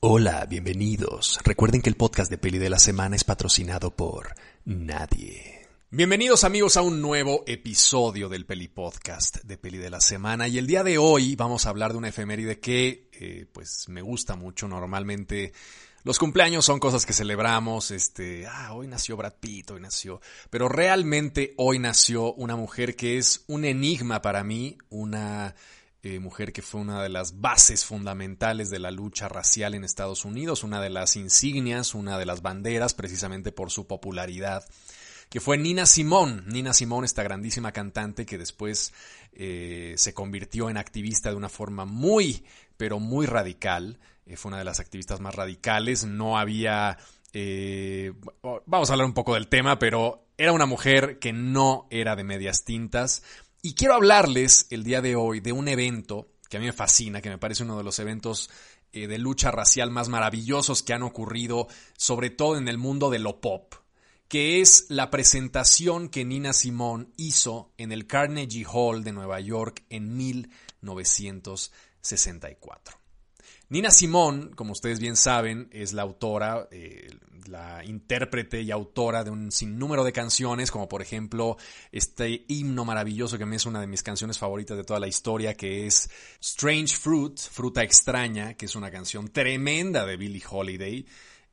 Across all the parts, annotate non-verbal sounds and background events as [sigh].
Hola, bienvenidos. Recuerden que el podcast de Peli de la Semana es patrocinado por nadie. Bienvenidos amigos a un nuevo episodio del Peli Podcast de Peli de la Semana y el día de hoy vamos a hablar de una efeméride que eh, pues me gusta mucho. Normalmente los cumpleaños son cosas que celebramos, este, ah, hoy nació Brad Pitt, hoy nació, pero realmente hoy nació una mujer que es un enigma para mí, una eh, mujer que fue una de las bases fundamentales de la lucha racial en Estados Unidos, una de las insignias, una de las banderas, precisamente por su popularidad, que fue Nina Simone. Nina Simone, esta grandísima cantante que después eh, se convirtió en activista de una forma muy, pero muy radical. Eh, fue una de las activistas más radicales. No había... vamos a hablar un poco del tema, pero era una mujer que no era de medias tintas y quiero hablarles el día de hoy de un evento que a mí me fascina, que me parece uno de los eventos eh, de lucha racial más maravillosos que han ocurrido, sobre todo en el mundo de lo pop, que es la presentación que Nina Simone hizo en el Carnegie Hall de Nueva York en 1964. Nina Simone, como ustedes bien saben, es la autora, eh, la intérprete y autora de un sinnúmero de canciones, como por ejemplo este himno maravilloso que mí es una de mis canciones favoritas de toda la historia, que es Strange Fruit, Fruta Extraña, que es una canción tremenda de Billie Holiday.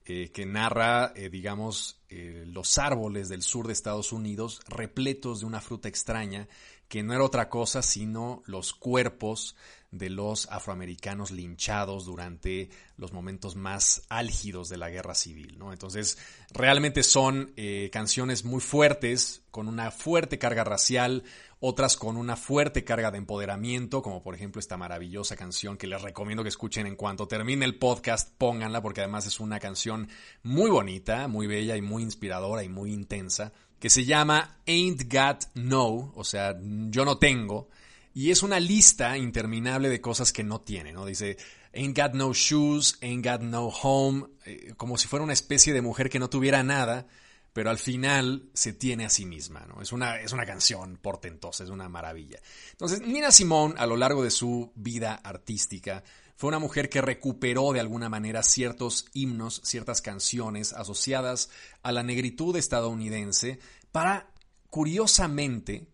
Eh, que narra, eh, digamos, los árboles del sur de Estados Unidos repletos de una fruta extraña que no era otra cosa sino los cuerpos de los afroamericanos linchados durante los momentos más álgidos de la guerra civil. ¿no? Entonces, realmente son eh, canciones muy fuertes, con una fuerte carga racial, otras con una fuerte carga de empoderamiento, como por ejemplo esta maravillosa canción que les recomiendo que escuchen en cuanto termine el podcast, pónganla, porque además es una canción muy bonita, muy bella y muy inspiradora y muy intensa, que se llama Ain't Got No, o sea, yo no tengo, y es una lista interminable de cosas que no tiene, ¿no? Dice, ain't got no shoes, ain't got no home, eh, como si fuera una especie de mujer que no tuviera nada, pero al final se tiene a sí misma, ¿no? Es una, es una canción portentosa, es una maravilla. Entonces, Nina Simone, a lo largo de su vida artística, fue una mujer que recuperó de alguna manera ciertos himnos, ciertas canciones asociadas a la negritud estadounidense para, curiosamente,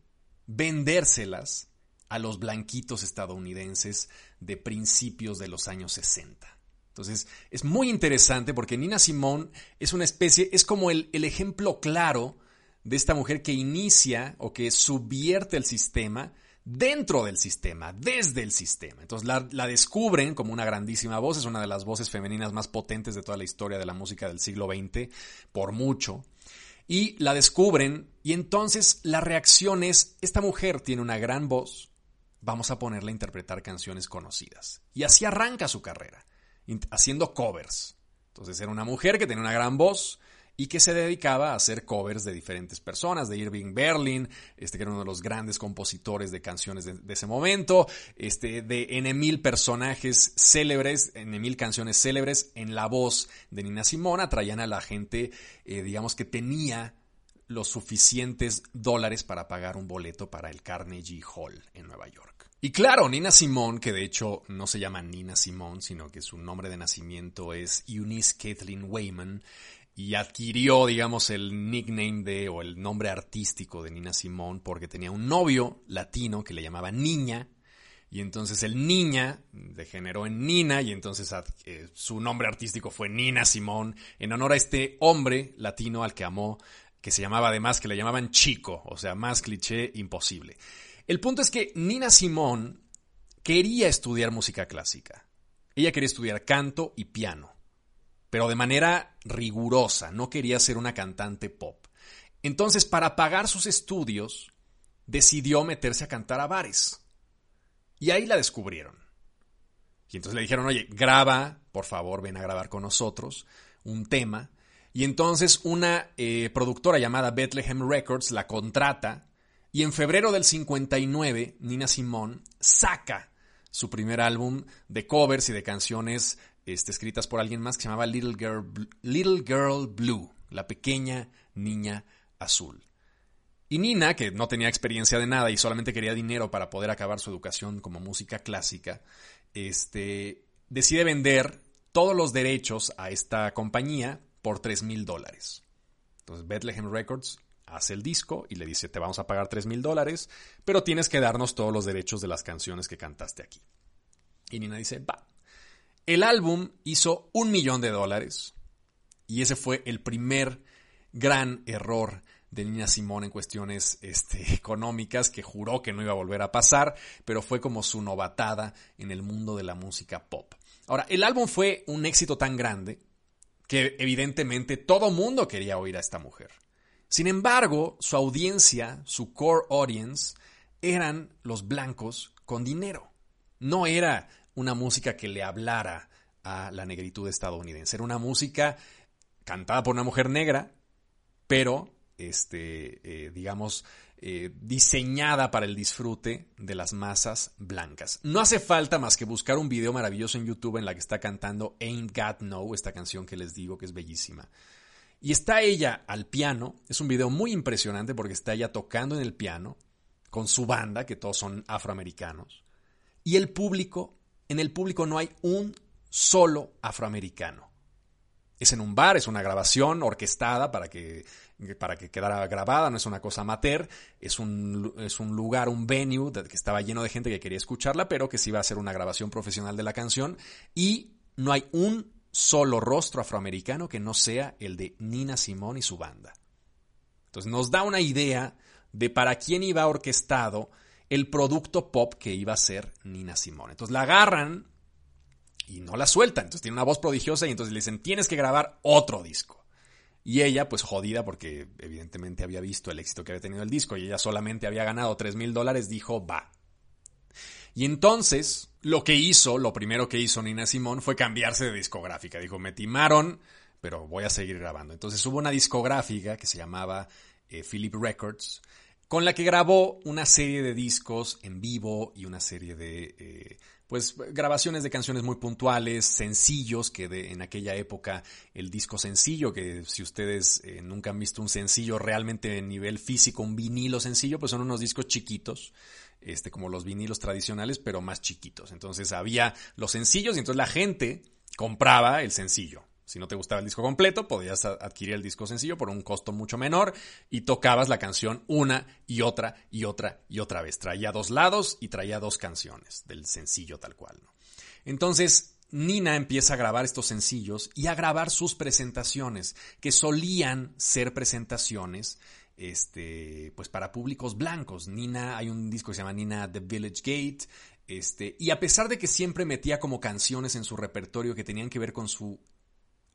vendérselas a los blanquitos estadounidenses de principios de los años 60. Entonces, es muy interesante porque Nina Simone es una especie, es como el, ejemplo claro de esta mujer que inicia o que subvierte el sistema dentro del sistema, desde el sistema. Entonces la, descubren como una grandísima voz, es una de las voces femeninas más potentes de toda la historia de la música del siglo XX, por mucho. Y la descubren y entonces la reacción es, esta mujer tiene una gran voz, vamos a ponerle a interpretar canciones conocidas. Y así arranca su carrera, haciendo covers. Entonces era una mujer que tenía una gran voz y que se dedicaba a hacer covers de diferentes personas, de Irving Berlin, este que era uno de los grandes compositores de canciones de, ese momento, este, de N mil personajes célebres, N mil canciones célebres en la voz de Nina Simona, traían a la gente, eh, digamos que tenía los suficientes dólares para pagar un boleto para el Carnegie Hall en Nueva York. Y claro, Nina Simone, que de hecho no se llama Nina Simone, sino que su nombre de nacimiento es Eunice Kathleen Wayman, y adquirió, digamos, el nickname de, o el nombre artístico de Nina Simone porque tenía un novio latino que le llamaba Niña, y entonces el Niña degeneró en Nina y entonces eh, su nombre artístico fue Nina Simone en honor a este hombre latino al que amó que se llamaba además, que le llamaban chico, o sea, más cliché imposible. El punto es que Nina Simone quería estudiar música clásica. Ella quería estudiar canto y piano, pero de manera rigurosa, no quería ser una cantante pop. Entonces, para pagar sus estudios, decidió meterse a cantar a bares. Y ahí la descubrieron. Y entonces le dijeron, oye, graba, por favor, ven a grabar con nosotros un tema. Y entonces una eh, productora llamada Bethlehem Records la contrata y en febrero del 59 Nina Simone saca su primer álbum de covers y de canciones este, escritas por alguien más que se llamaba Little Girl, Little Girl Blue, la pequeña niña azul. Y Nina, que no tenía experiencia de nada y solamente quería dinero para poder acabar su educación como música clásica, este, decide vender todos los derechos a esta compañía por 3 mil dólares. Entonces Bethlehem Records hace el disco y le dice, te vamos a pagar 3 mil dólares, pero tienes que darnos todos los derechos de las canciones que cantaste aquí. Y Nina dice, va. El álbum hizo un millón de dólares y ese fue el primer gran error de Nina Simón en cuestiones este, [laughs] económicas que juró que no iba a volver a pasar, pero fue como su novatada en el mundo de la música pop. Ahora, el álbum fue un éxito tan grande que evidentemente todo mundo quería oír a esta mujer. Sin embargo, su audiencia, su core audience, eran los blancos con dinero. No era una música que le hablara a la negritud estadounidense. Era una música cantada por una mujer negra, pero, este, eh, digamos, eh, diseñada para el disfrute de las masas blancas. No hace falta más que buscar un video maravilloso en YouTube en la que está cantando Ain't Got No, esta canción que les digo que es bellísima. Y está ella al piano, es un video muy impresionante porque está ella tocando en el piano con su banda, que todos son afroamericanos. Y el público, en el público no hay un solo afroamericano. Es en un bar, es una grabación orquestada para que, para que quedara grabada, no es una cosa amateur, es un, es un lugar, un venue que estaba lleno de gente que quería escucharla, pero que sí iba a ser una grabación profesional de la canción. Y no hay un solo rostro afroamericano que no sea el de Nina Simón y su banda. Entonces nos da una idea de para quién iba orquestado el producto pop que iba a ser Nina Simón. Entonces la agarran y no la sueltan. Entonces tiene una voz prodigiosa y entonces le dicen, tienes que grabar otro disco. Y ella, pues jodida, porque evidentemente había visto el éxito que había tenido el disco y ella solamente había ganado 3 mil dólares, dijo, va, y entonces, lo que hizo, lo primero que hizo Nina Simón fue cambiarse de discográfica. Dijo, me timaron, pero voy a seguir grabando. Entonces hubo una discográfica que se llamaba eh, Philip Records, con la que grabó una serie de discos en vivo y una serie de eh, pues grabaciones de canciones muy puntuales, sencillos, que de, en aquella época el disco sencillo, que si ustedes eh, nunca han visto un sencillo realmente en nivel físico, un vinilo sencillo, pues son unos discos chiquitos, este, como los vinilos tradicionales, pero más chiquitos. Entonces había los sencillos y entonces la gente compraba el sencillo. Si no te gustaba el disco completo, podías adquirir el disco sencillo por un costo mucho menor y tocabas la canción una y otra y otra y otra vez. Traía dos lados y traía dos canciones del sencillo tal cual. Entonces, Nina empieza a grabar estos sencillos y a grabar sus presentaciones, que solían ser presentaciones este, pues para públicos blancos. Nina, hay un disco que se llama Nina The Village Gate, este, y a pesar de que siempre metía como canciones en su repertorio que tenían que ver con su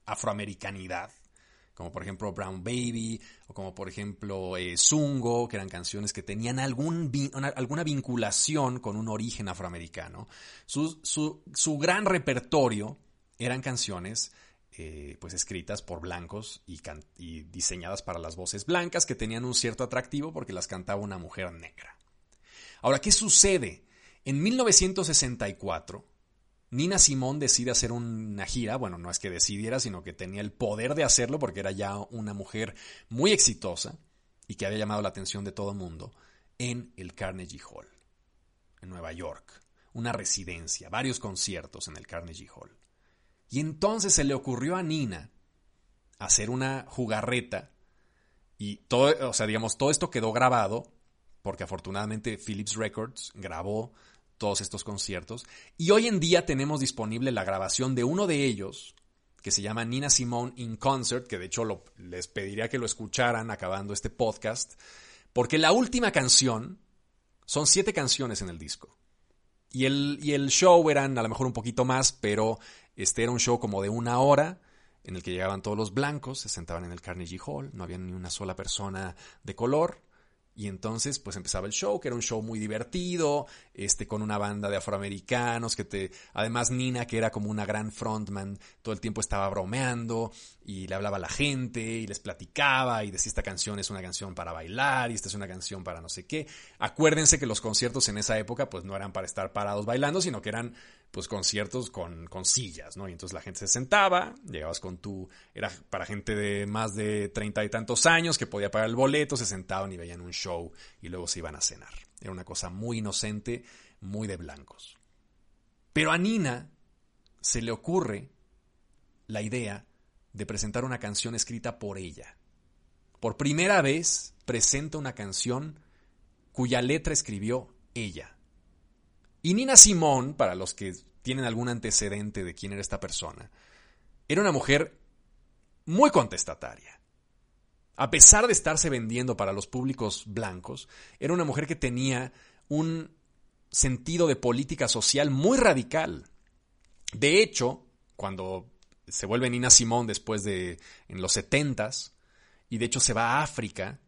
afroamericanidad, como por ejemplo Brown Baby, o como por ejemplo eh, Zungo, que eran canciones que tenían alguna vinculación con un origen afroamericano. Su, su, gran repertorio eran canciones eh, pues escritas por blancos y, y diseñadas para las voces blancas que tenían un cierto atractivo porque las cantaba una mujer negra. Ahora, ¿qué sucede? En 1964, Nina Simón decide hacer una gira, bueno, no es que decidiera, sino que tenía el poder de hacerlo porque era ya una mujer muy exitosa y que había llamado la atención de todo el mundo, en el Carnegie Hall, en Nueva York, una residencia, varios conciertos en el Carnegie Hall. Y entonces se le ocurrió a Nina hacer una jugarreta y todo, o sea, digamos, todo esto quedó grabado porque afortunadamente Philips Records grabó todos estos conciertos. Y hoy en día tenemos disponible la grabación de uno de ellos, que se llama Nina Simone in Concert, que de hecho les pediría que lo escucharan acabando este podcast, porque la última canción, son siete canciones en el disco. Y el, y el show eran a lo mejor un poquito más, pero este era un show como de una hora en el que llegaban todos los blancos, se sentaban en el Carnegie Hall, no había ni una sola persona de color, y entonces, pues empezaba el show, que era un show muy divertido, este, con una banda de afroamericanos, que te, además Nina, que era como una gran frontman, todo el tiempo estaba bromeando, y le hablaba a la gente, y les platicaba, y decía esta canción es una canción para bailar, y esta es una canción para no sé qué. Acuérdense que los conciertos en esa época, pues no eran para estar parados bailando, sino que eran pues conciertos con, con sillas, ¿no? Y entonces la gente se sentaba, llegabas con tu, era para gente de más de treinta y tantos años que podía pagar el boleto, se sentaban y veían un show y luego se iban a cenar. Era una cosa muy inocente, muy de blancos. Pero a Nina se le ocurre la idea de presentar una canción escrita por ella. Por primera vez presenta una canción cuya letra escribió ella. Y Nina Simón, para los que tienen algún antecedente de quién era esta persona, era una mujer muy contestataria. A pesar de estarse vendiendo para los públicos blancos, era una mujer que tenía un sentido de política social muy radical. De hecho, cuando se vuelve Nina Simón después de en los setentas, y de hecho se va a África,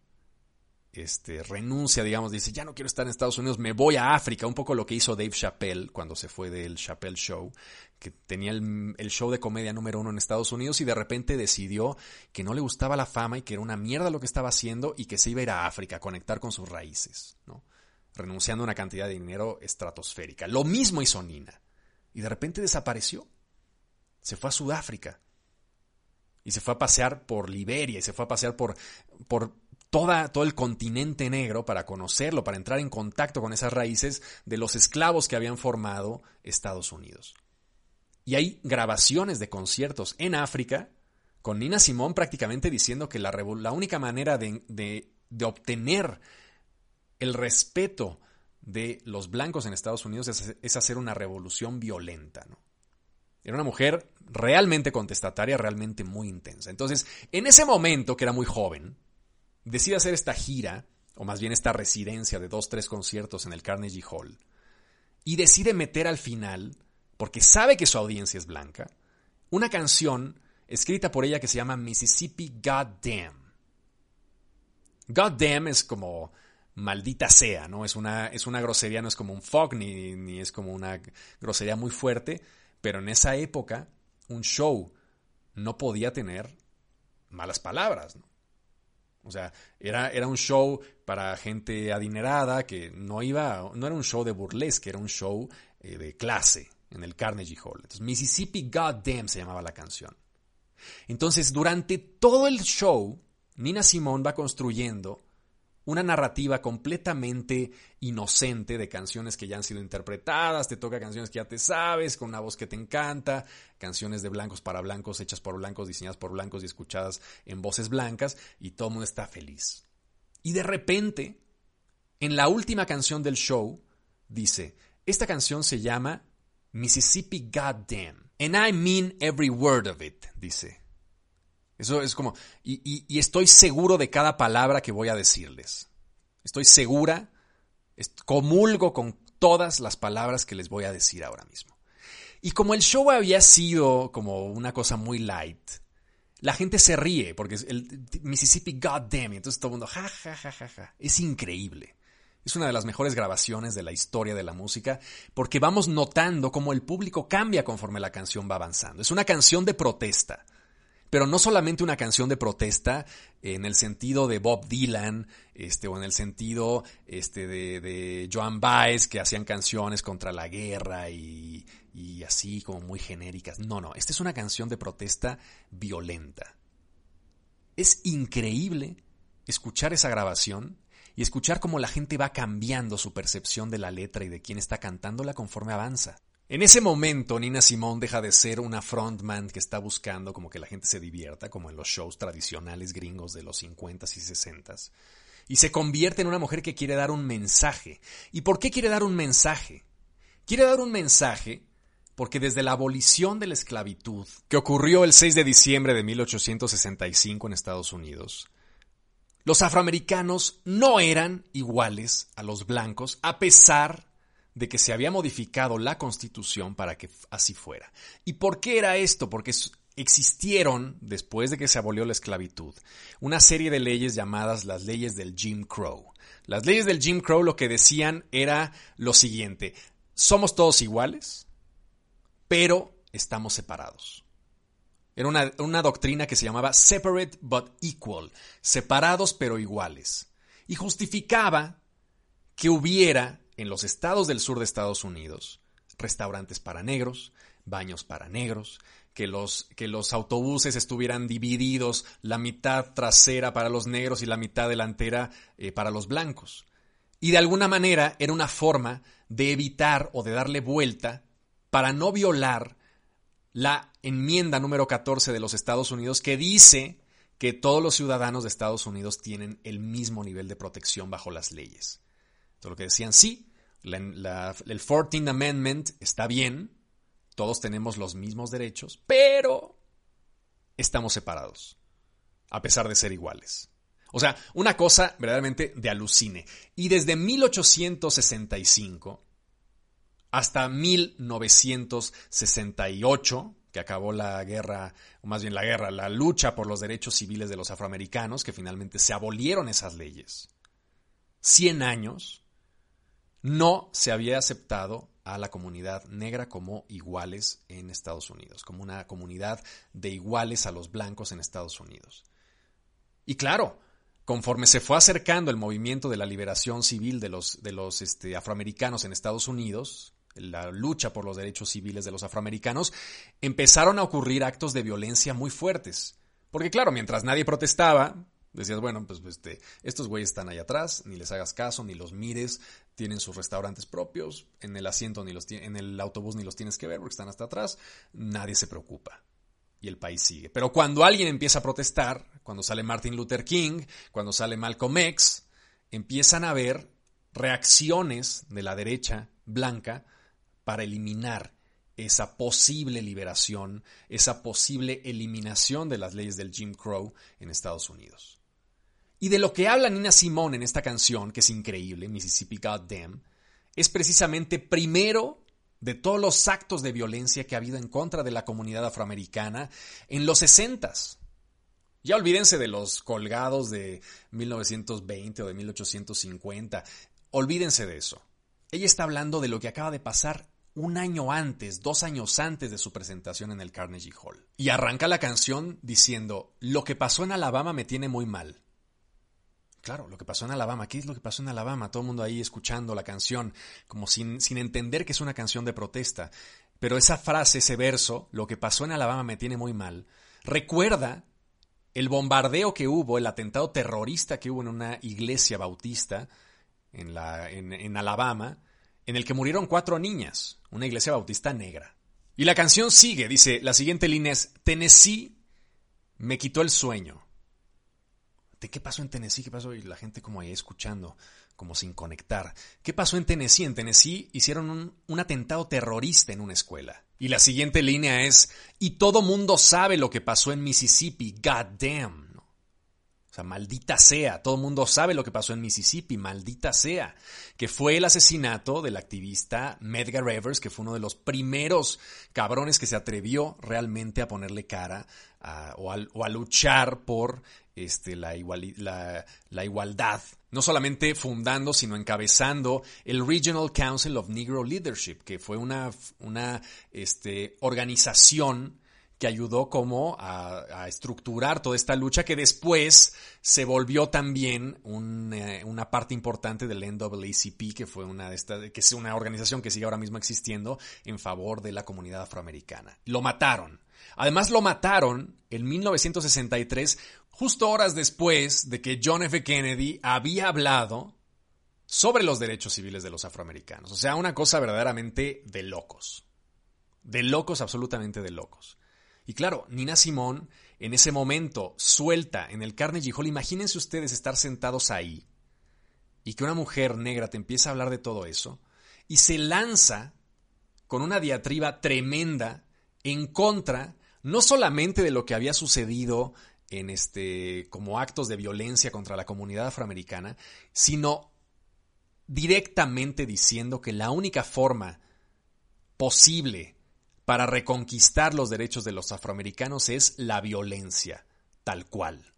este, renuncia, digamos, dice, ya no quiero estar en Estados Unidos, me voy a África, un poco lo que hizo Dave Chappelle cuando se fue del Chappelle Show, que tenía el, el, show de comedia número uno en Estados Unidos y de repente decidió que no le gustaba la fama y que era una mierda lo que estaba haciendo y que se iba a ir a África a conectar con sus raíces, ¿no? renunciando a una cantidad de dinero estratosférica. Lo mismo hizo Nina y de repente desapareció. Se fue a Sudáfrica y se fue a pasear por Liberia y se fue a pasear por, por toda, todo el continente negro para conocerlo, para entrar en contacto con esas raíces de los esclavos que habían formado Estados Unidos. Y hay grabaciones de conciertos en África con Nina Simón prácticamente diciendo que la, la única manera de, de, obtener el respeto de los blancos en Estados Unidos es, es hacer una revolución violenta. ¿no? Era una mujer realmente contestataria, realmente muy intensa. Entonces, en ese momento, que era muy joven, decide hacer esta gira, o más bien esta residencia de dos, tres conciertos en el Carnegie Hall, y decide meter al final, porque sabe que su audiencia es blanca, una canción escrita por ella que se llama Mississippi Goddamn. Goddamn es como maldita sea, ¿no? Es una, es una grosería, no es como un fuck, ni, ni es como una grosería muy fuerte, pero en esa época un show no podía tener malas palabras, ¿no? O sea, era, era un show para gente adinerada que no iba, no era un show de burlesque, era un show eh, de clase en el Carnegie Hall. Entonces, Mississippi Goddamn se llamaba la canción. Entonces, durante todo el show, Nina Simone va construyendo una narrativa completamente inocente de canciones que ya han sido interpretadas, te toca canciones que ya te sabes, con una voz que te encanta, canciones de blancos para blancos, hechas por blancos, diseñadas por blancos y escuchadas en voces blancas, y todo el mundo está feliz. Y de repente, en la última canción del show, dice, esta canción se llama Mississippi Goddamn, and I mean every word of it, dice. Eso es como, y, estoy seguro de cada palabra que voy a decirles. Estoy segura, comulgo con todas las palabras que les voy a decir ahora mismo. Y como el show había sido como una cosa muy light, la gente se ríe porque es el Mississippi Goddamn, entonces todo el mundo ja ja ja ja ja. Es increíble. Es una de las mejores grabaciones de la historia de la música porque vamos notando cómo el público cambia conforme la canción va avanzando. Es una canción de protesta pero no solamente una canción de protesta en el sentido de Bob Dylan, este, o en el sentido este, de, Joan Baez, que hacían canciones contra la guerra y así como muy genéricas. No, no, esta es una canción de protesta violenta. Es increíble escuchar esa grabación y escuchar cómo la gente va cambiando su percepción de la letra y de quién está cantándola conforme avanza. En ese momento, Nina Simone deja de ser una frontman que está buscando como que la gente se divierta, como en los shows tradicionales gringos de los 50s y 60s, y se convierte en una mujer que quiere dar un mensaje. ¿Y por qué quiere dar un mensaje? Quiere dar un mensaje porque desde la abolición de la esclavitud, que ocurrió el 6 de diciembre de 1865 en Estados Unidos, los afroamericanos no eran iguales a los blancos a pesar de que se había modificado la constitución para que así fuera. ¿Y por qué era esto? Porque existieron, después de que se abolió la esclavitud, una serie de leyes llamadas las leyes del Jim Crow. Las leyes del Jim Crow lo que decían era lo siguiente, somos todos iguales, pero estamos separados. Era una, una, doctrina que se llamaba separate but equal, separados pero iguales. Y justificaba que hubiera en los estados del sur de Estados Unidos, restaurantes para negros, baños para negros, que los, que los autobuses estuvieran divididos, la mitad trasera para los negros y la mitad delantera eh, para los blancos. Y de alguna manera era una forma de evitar o de darle vuelta para no violar la enmienda número 14 de los Estados Unidos que dice que todos los ciudadanos de Estados Unidos tienen el mismo nivel de protección bajo las leyes. Todo lo que decían, sí, el 14th Amendment está bien, todos tenemos los mismos derechos, pero estamos separados, a pesar de ser iguales. O sea, una cosa verdaderamente de alucine. Y desde 1865 hasta 1968, que acabó la guerra, o más bien la guerra, la lucha por los derechos civiles de los afroamericanos, que finalmente se abolieron esas leyes. 100 años, no se había aceptado a la comunidad negra como iguales en Estados Unidos, como una comunidad de iguales a los blancos en Estados Unidos. Y claro, conforme se fue acercando el movimiento de la liberación civil de los, este, afroamericanos en Estados Unidos, la lucha por los derechos civiles de los afroamericanos, empezaron a ocurrir actos de violencia muy fuertes. Porque claro, mientras nadie protestaba, decías, bueno, pues este, estos güeyes están ahí atrás, ni les hagas caso, ni los mires, tienen sus restaurantes propios, en el asiento ni los en el autobús ni los tienes que ver porque están hasta atrás, nadie se preocupa. Y el país sigue. Pero cuando alguien empieza a protestar, cuando sale Martin Luther King, cuando sale Malcolm X, empiezan a haber reacciones de la derecha blanca para eliminar esa posible liberación, esa posible eliminación de las leyes del Jim Crow en Estados Unidos. Y de lo que habla Nina Simone en esta canción, que es increíble, Mississippi Goddamn, es precisamente primero de todos los actos de violencia que ha habido en contra de la comunidad afroamericana en los 60 Ya olvídense de los colgados de 1920 o de 1850. Olvídense de eso. Ella está hablando de lo que acaba de pasar un año antes, dos años antes de su presentación en el Carnegie Hall. Y arranca la canción diciendo, lo que pasó en Alabama me tiene muy mal. Claro, lo que pasó en Alabama, ¿qué es lo que pasó en Alabama? Todo el mundo ahí escuchando la canción, como sin, sin entender que es una canción de protesta. Pero esa frase, ese verso, lo que pasó en Alabama me tiene muy mal, recuerda el bombardeo que hubo, el atentado terrorista que hubo en una iglesia bautista en, la, en, en Alabama, en el que murieron cuatro niñas, una iglesia bautista negra. Y la canción sigue, dice, la siguiente línea es, Tennessee me quitó el sueño. ¿De qué pasó en Tennessee? ¿Qué pasó? Y la gente como ahí escuchando, como sin conectar. ¿Qué pasó en Tennessee? En Tennessee hicieron un, un atentado terrorista en una escuela. Y la siguiente línea es, y todo mundo sabe lo que pasó en Mississippi, god maldita sea, todo el mundo sabe lo que pasó en Mississippi, maldita sea, que fue el asesinato del activista Medgar Evers, que fue uno de los primeros cabrones que se atrevió realmente a ponerle cara o, a, luchar por este, la, igualdad, no solamente fundando, sino encabezando el Regional Council of Negro Leadership, que fue una, una este, organización que ayudó como a, estructurar toda esta lucha que después se volvió también eh, una parte importante del NAACP, que fue una de estas, que es una organización que sigue ahora mismo existiendo en favor de la comunidad afroamericana. Lo mataron. Además lo mataron en 1963, justo horas después de que John F. Kennedy había hablado sobre los derechos civiles de los afroamericanos. O sea, una cosa verdaderamente de locos. De locos, absolutamente de locos. Y claro, Nina Simón en ese momento suelta en el Carnegie Hall, imagínense ustedes estar sentados ahí y que una mujer negra te empieza a hablar de todo eso y se lanza con una diatriba tremenda en contra no solamente de lo que había sucedido en este como actos de violencia contra la comunidad afroamericana, sino directamente diciendo que la única forma posible para reconquistar los derechos de los afroamericanos es la violencia, tal cual.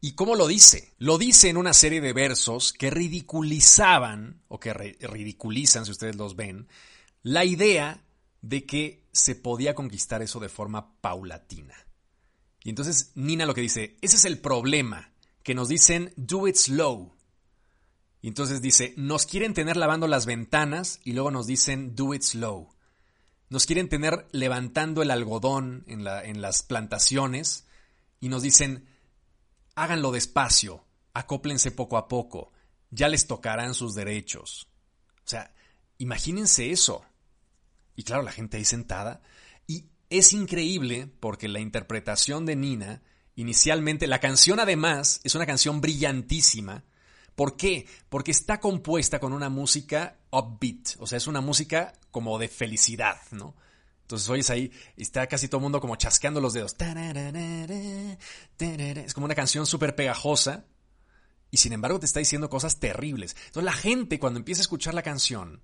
¿Y cómo lo dice? Lo dice en una serie de versos que ridiculizaban, o que ridiculizan, si ustedes los ven, la idea de que se podía conquistar eso de forma paulatina. Y entonces Nina lo que dice, ese es el problema, que nos dicen do it slow. Y entonces dice, nos quieren tener lavando las ventanas y luego nos dicen do it slow. Nos quieren tener levantando el algodón en, la, en las plantaciones y nos dicen, háganlo despacio, acóplense poco a poco, ya les tocarán sus derechos. O sea, imagínense eso. Y claro, la gente ahí sentada. Y es increíble porque la interpretación de Nina, inicialmente, la canción además es una canción brillantísima. ¿Por qué? Porque está compuesta con una música upbeat, o sea, es una música como de felicidad, ¿no? Entonces oyes ahí, está casi todo el mundo como chasqueando los dedos. Es como una canción súper pegajosa y sin embargo te está diciendo cosas terribles. Entonces la gente cuando empieza a escuchar la canción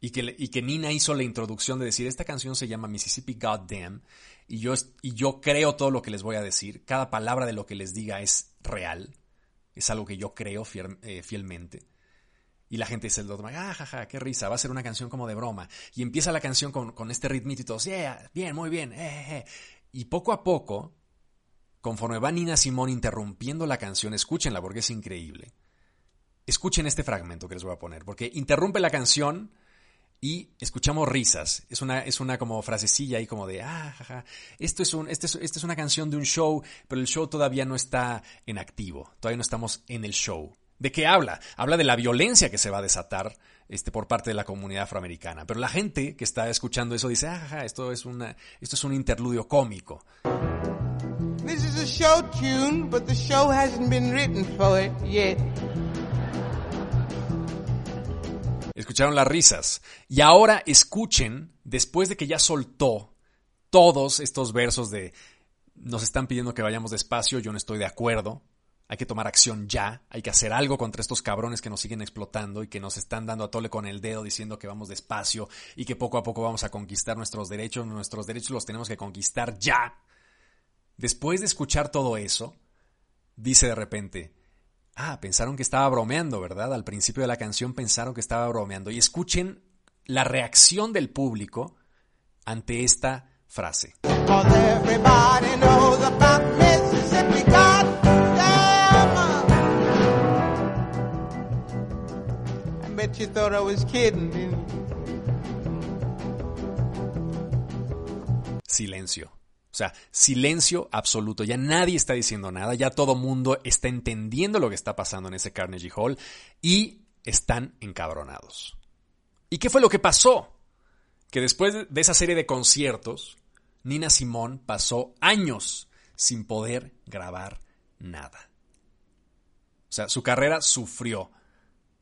y que, y que Nina hizo la introducción de decir, esta canción se llama Mississippi Goddamn y yo, y yo creo todo lo que les voy a decir, cada palabra de lo que les diga es real, es algo que yo creo eh, fielmente y la gente se lo toma, ah, jaja, qué risa, va a ser una canción como de broma. Y empieza la canción con, este ritmito y todos, yeah, bien, muy bien, eh, eh, eh. Y poco a poco, conforme va Nina Simón interrumpiendo la canción, escúchenla porque es increíble. Escuchen este fragmento que les voy a poner, porque interrumpe la canción y escuchamos risas. Es una, es una como frasecilla ahí como de, ah, jaja, esto es, un, este es, es una canción de un show, pero el show todavía no está en activo, todavía no estamos en el show. ¿De qué habla? Habla de la violencia que se va a desatar este, por parte de la comunidad afroamericana. Pero la gente que está escuchando eso dice, ah, esto es, una, esto es un interludio cómico. This is a show tune, but the show hasn't been written for it yet. Escucharon las risas. Y ahora escuchen, después de que ya soltó todos estos versos de nos están pidiendo que vayamos despacio, yo no estoy de acuerdo, hay que tomar acción ya, hay que hacer algo contra estos cabrones que nos siguen explotando y que nos están dando a tole con el dedo diciendo que vamos despacio y que poco a poco vamos a conquistar nuestros derechos, nuestros derechos los tenemos que conquistar ya. Después de escuchar todo eso, dice de repente, ah, pensaron que estaba bromeando, ¿verdad? Al principio de la canción pensaron que estaba bromeando y escuchen la reacción del público ante esta frase. Silencio. O sea, silencio absoluto. Ya nadie está diciendo nada, ya todo mundo está entendiendo lo que está pasando en ese Carnegie Hall y están encabronados. ¿Y qué fue lo que pasó? Que después de esa serie de conciertos, Nina Simón pasó años sin poder grabar nada. O sea, su carrera sufrió.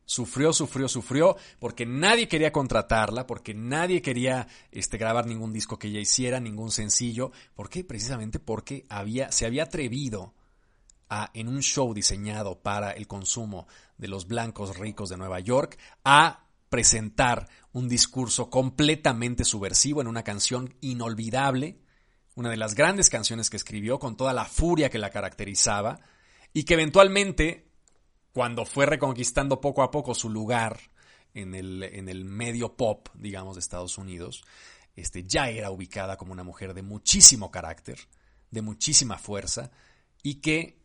Sufrió, sufrió, sufrió, porque nadie quería contratarla, porque nadie quería este, grabar ningún disco que ella hiciera, ningún sencillo. ¿Por qué? Precisamente porque había, se había atrevido a, en un show diseñado para el consumo de los blancos ricos de Nueva York, a presentar un discurso completamente subversivo en una canción inolvidable, una de las grandes canciones que escribió con toda la furia que la caracterizaba, y que eventualmente cuando fue reconquistando poco a poco su lugar en el, en el medio pop, digamos, de Estados Unidos, este, ya era ubicada como una mujer de muchísimo carácter, de muchísima fuerza, y que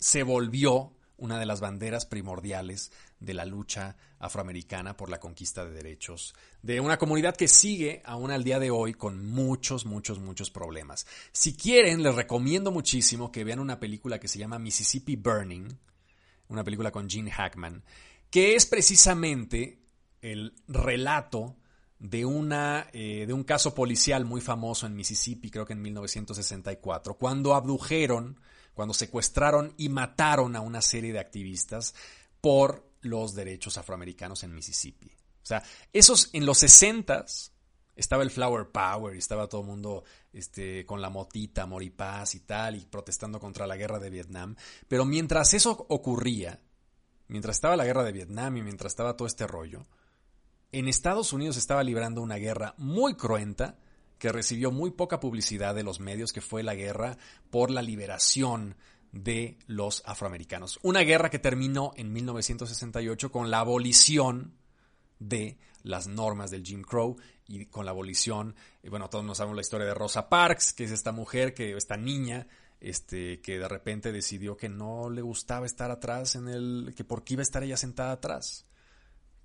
se volvió una de las banderas primordiales de la lucha afroamericana por la conquista de derechos de una comunidad que sigue aún al día de hoy con muchos, muchos, muchos problemas. Si quieren, les recomiendo muchísimo que vean una película que se llama Mississippi Burning, una película con Gene Hackman, que es precisamente el relato de, una, eh, de un caso policial muy famoso en Mississippi, creo que en 1964, cuando abdujeron, cuando secuestraron y mataron a una serie de activistas por los derechos afroamericanos en Mississippi. O sea, esos en los 60 estaba el Flower Power y estaba todo el mundo este, con la motita, amor y paz y tal, y protestando contra la guerra de Vietnam. Pero mientras eso ocurría, mientras estaba la guerra de Vietnam y mientras estaba todo este rollo, en Estados Unidos estaba librando una guerra muy cruenta que recibió muy poca publicidad de los medios, que fue la guerra por la liberación de los afroamericanos. Una guerra que terminó en 1968 con la abolición de las normas del Jim Crow y con la abolición, bueno, todos nos sabemos la historia de Rosa Parks, que es esta mujer, que esta niña, este, que de repente decidió que no le gustaba estar atrás en el, que por qué iba a estar ella sentada atrás,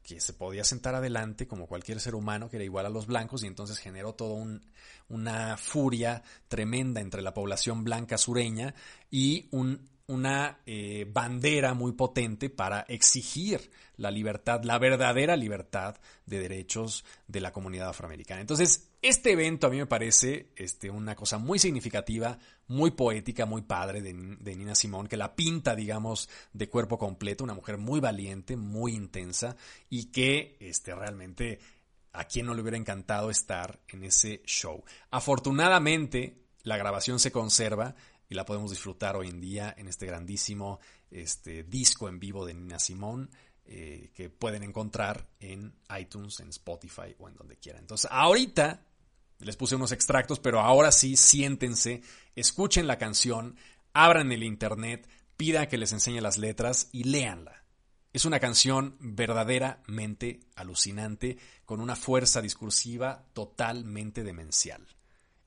que se podía sentar adelante como cualquier ser humano, que era igual a los blancos, y entonces generó toda un, una furia tremenda entre la población blanca sureña y un una eh, bandera muy potente para exigir la libertad, la verdadera libertad de derechos de la comunidad afroamericana. Entonces, Este evento a mí me parece este, una cosa muy significativa, muy poética, muy padre de, Nina Simón, que la pinta, digamos, de cuerpo completo, una mujer muy valiente, muy intensa y que este, realmente a quien no le hubiera encantado estar en ese show. Afortunadamente, la grabación se conserva y la podemos disfrutar hoy en día en este grandísimo este, disco en vivo de Nina Simón. Eh, que pueden encontrar en iTunes, en Spotify o en donde quieran. Entonces, ahorita les puse unos extractos, pero ahora sí, siéntense, escuchen la canción, abran el internet, pidan que les enseñe las letras y léanla. Es una canción verdaderamente alucinante, con una fuerza discursiva totalmente demencial.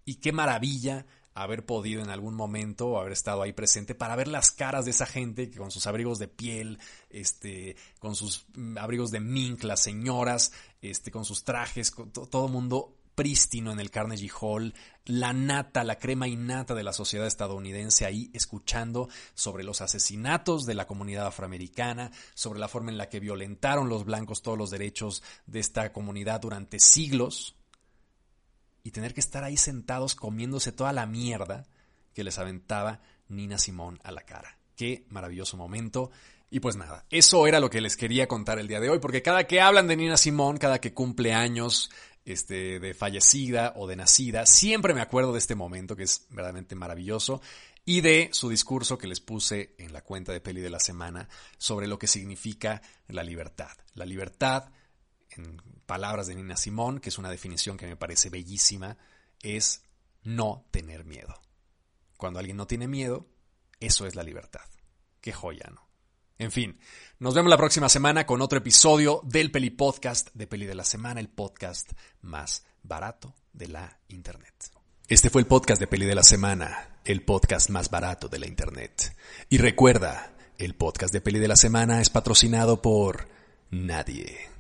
Y qué maravilla haber podido en algún momento haber estado ahí presente para ver las caras de esa gente que con sus abrigos de piel, este, con sus mm, abrigos de mink, las señoras, este, con sus trajes, con todo el mundo prístino en el Carnegie Hall, la nata, la crema innata de la sociedad estadounidense ahí escuchando sobre los asesinatos de la comunidad afroamericana, sobre la forma en la que violentaron los blancos todos los derechos de esta comunidad durante siglos, y tener que estar ahí sentados comiéndose toda la mierda que les aventaba Nina Simón a la cara. Qué maravilloso momento. Y pues nada, eso era lo que les quería contar el día de hoy, porque cada que hablan de Nina Simón, cada que cumple años este, de fallecida o de nacida, siempre me acuerdo de este momento que es verdaderamente maravilloso y de su discurso que les puse en la cuenta de peli de la semana sobre lo que significa la libertad. La libertad en palabras de Nina Simón, que es una definición que me parece bellísima, es no tener miedo. Cuando alguien no tiene miedo, eso es la libertad. Qué joya, ¿no? En fin, nos vemos la próxima semana con otro episodio del Peli Podcast de Peli de la Semana, el podcast más barato de la Internet. Este fue el podcast de Peli de la Semana, el podcast más barato de la Internet. Y recuerda, el podcast de Peli de la Semana es patrocinado por nadie.